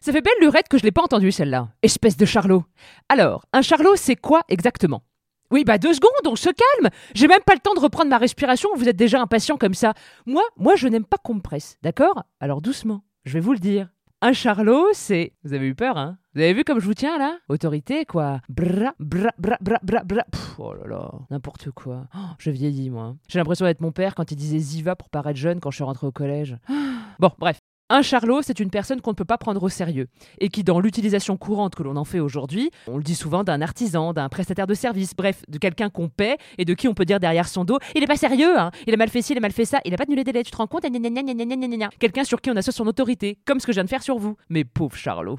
Ça fait belle lurette que je l'ai pas entendue celle-là. Espèce de charlot. Alors, un charlot, c'est quoi exactement? Oui, bah deux secondes, on se calme. J'ai même pas le temps de reprendre ma respiration, vous êtes déjà impatient comme ça. Moi, moi, je n'aime pas qu'on me presse, d'accord? Alors doucement, je vais vous le dire. Un charlot, c'est... Vous avez eu peur, hein? Vous avez vu comme je vous tiens, là? Autorité, quoi. Bra, bra, bra, bra, bra, bra. Pff, oh là là, n'importe quoi. Oh, je vieillis, moi. J'ai l'impression d'être mon père quand il disait Ziva pour paraître jeune quand je suis rentré au collège. Bon, bref. Un charlot, c'est une personne qu'on ne peut pas prendre au sérieux et qui, dans l'utilisation courante que l'on en fait aujourd'hui, on le dit souvent d'un artisan, d'un prestataire de service, bref, de quelqu'un qu'on paie et de qui on peut dire derrière son dos il est pas sérieux, hein, il a mal fait ci, il a mal fait ça, il a pas tenu les délais, tu te rends compte? Quelqu'un sur qui on associe son autorité, comme ce que je viens de faire sur vous. Mais pauvre charlot.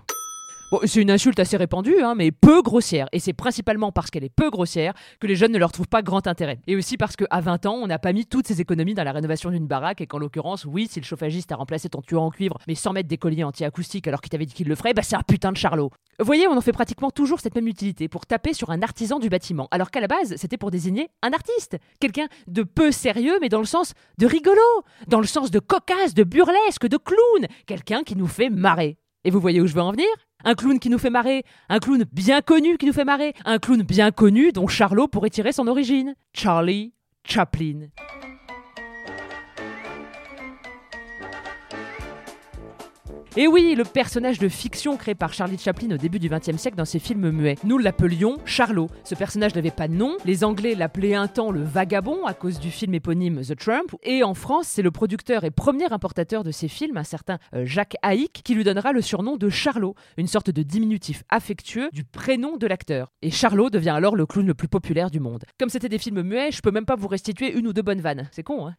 C'est une insulte assez répandue, hein, mais peu grossière. Et c'est principalement parce qu'elle est peu grossière que les jeunes ne leur trouvent pas grand intérêt. Et aussi parce qu'à 20 ans, on n'a pas mis toutes ces économies dans la rénovation d'une baraque et qu'en l'occurrence, oui, si le chauffagiste a remplacé ton tuyau en cuivre, mais sans mettre des colliers anti-acoustiques alors qu'il t'avait dit qu'il le ferait, bah c'est un putain de charlot. Vous voyez, on en fait pratiquement toujours cette même utilité pour taper sur un artisan du bâtiment, alors qu'à la base, c'était pour désigner un artiste. Quelqu'un de peu sérieux, mais dans le sens de rigolo, dans le sens de cocasse, de burlesque, de clown. Quelqu'un qui nous fait marrer. Et vous voyez où je veux en venir? Un clown qui nous fait marrer, un clown bien connu qui nous fait marrer, un clown bien connu dont Charlot pourrait tirer son origine. Charlie Chaplin. Et oui, le personnage de fiction créé par Charlie Chaplin au début du XXe siècle dans ses films muets. Nous l'appelions Charlot. Ce personnage n'avait pas de nom. Les Anglais l'appelaient un temps le vagabond à cause du film éponyme The Trump. Et en France, c'est le producteur et premier importateur de ces films, un certain euh, Jacques Haïk, qui lui donnera le surnom de Charlot, une sorte de diminutif affectueux du prénom de l'acteur. Et Charlot devient alors le clown le plus populaire du monde. Comme c'était des films muets, je peux même pas vous restituer une ou deux bonnes vannes. C'est con, hein?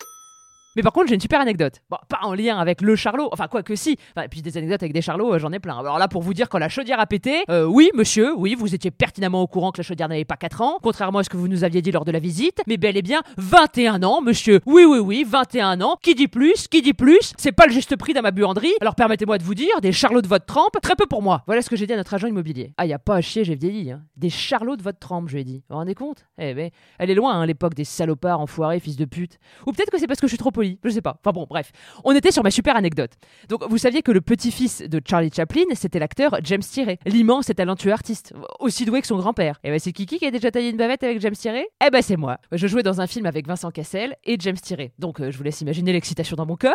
Mais par contre, j'ai une super anecdote. Bon, pas en lien avec le charlot, enfin quoi que si. Enfin, et puis des anecdotes avec des charlots, euh, j'en ai plein. Alors là, pour vous dire, quand la chaudière a pété, euh, oui, monsieur, oui, vous étiez pertinemment au courant que la chaudière n'avait pas 4 ans, contrairement à ce que vous nous aviez dit lors de la visite, mais bel et bien 21 ans, monsieur. Oui, oui, oui, 21 ans. Qui dit plus Qui dit plus C'est pas le juste prix dans ma buanderie. Alors permettez-moi de vous dire, des charlots de votre trempe, très peu pour moi. Voilà ce que j'ai dit à notre agent immobilier. Ah, y a pas à chier, j'ai vieilli. Hein. Des charlots de votre trempe, je lui ai dit. Vous vous rendez compte? Eh ben, elle est loin, hein, l'époque des salopards enfoirés, fils de pute. Ou peut-être que c'est parce que je suis trop poli, je sais pas. Enfin bon, bref. On était sur ma super anecdote. Donc, vous saviez que le petit-fils de Charlie Chaplin, c'était l'acteur James Tiré, l'immense et talentueux artiste, aussi doué que son grand-père. Et ben, c'est Kiki qui a déjà taillé une bavette avec James Tiré? Eh ben, c'est moi. Je jouais dans un film avec Vincent Cassel et James Tiré. Donc, euh, je vous laisse imaginer l'excitation dans mon cœur.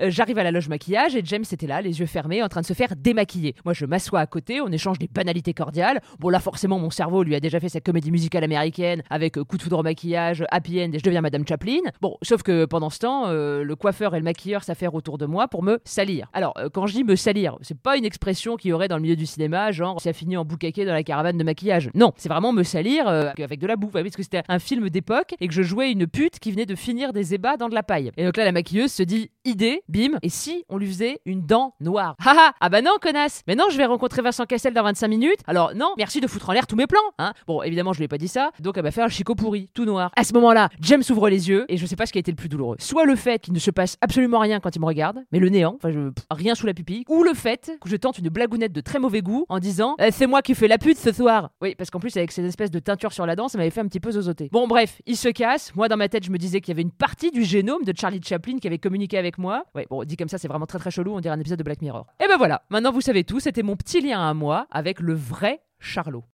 Euh, J'arrive à la loge maquillage et James était là, les yeux fermés, en train de se faire démaquiller. Moi, je m'assois à côté, on échange des banalités cordiales. Bon, là, forcément, mon cerveau lui a déjà fait sa comédie musicale américaine avec euh, coup de foudre au maquillage, happy end et je deviens Madame Chaplin. Bon, sauf que pendant ce temps, euh, le coiffeur et le maquilleur s'affairent autour de moi pour me salir. Alors, euh, quand je dis me salir, c'est pas une expression qu'il y aurait dans le milieu du cinéma, genre ça finit en boucaquet dans la caravane de maquillage. Non, c'est vraiment me salir euh, avec de la bouffe, parce que c'était un film d'époque et que je jouais une pute qui venait de finir des ébats dans de la paille. Et donc là, la maquilleuse se dit idée, bim, et si on lui faisait une dent noire? Haha Ah bah non, connasse Mais non, je vais rencontrer Vincent Cassel dans 25 minutes. Alors non, merci de foutre en l'air tous mes plans, hein. Bon, évidemment, je lui ai pas dit ça, donc elle m'a fait un chicot pourri, tout noir. À ce moment-là, James ouvre les yeux et je sais pas ce qui a été le plus douloureux. Soit le fait qu'il ne se passe absolument rien quand il me regarde, mais le néant, enfin rien sous la pupille, ou le fait que je tente une blagounette de très mauvais goût en disant Eh, c'est moi qui fais la pute ce soir. Oui, parce qu'en plus avec ces espèces de teintures sur la dent, ça m'avait fait un petit peu zozoter. Bon bref, il se casse. Moi dans ma tête, je me disais qu'il y avait une partie du génome de Charlie Chaplin qui avait communiqué avec moi. Ouais, bon, dit comme ça, c'est vraiment très très chelou, on dirait un épisode de Black Mirror. Et ben voilà, maintenant vous savez tout, c'était mon petit lien à moi avec le vrai Charlot.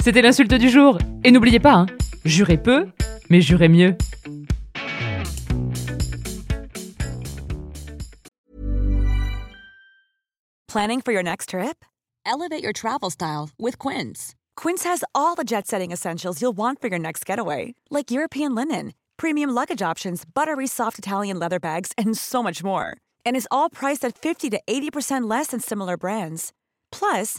C'était l'insulte du jour. Et n'oubliez pas, hein, jurez peu, mais jurez mieux. Planning for your next trip? Elevate your travel style with Quince. Quince has all the jet setting essentials you'll want for your next getaway, like European linen, premium luggage options, buttery soft Italian leather bags, and so much more. And is all priced at 50 to 80% less than similar brands. Plus,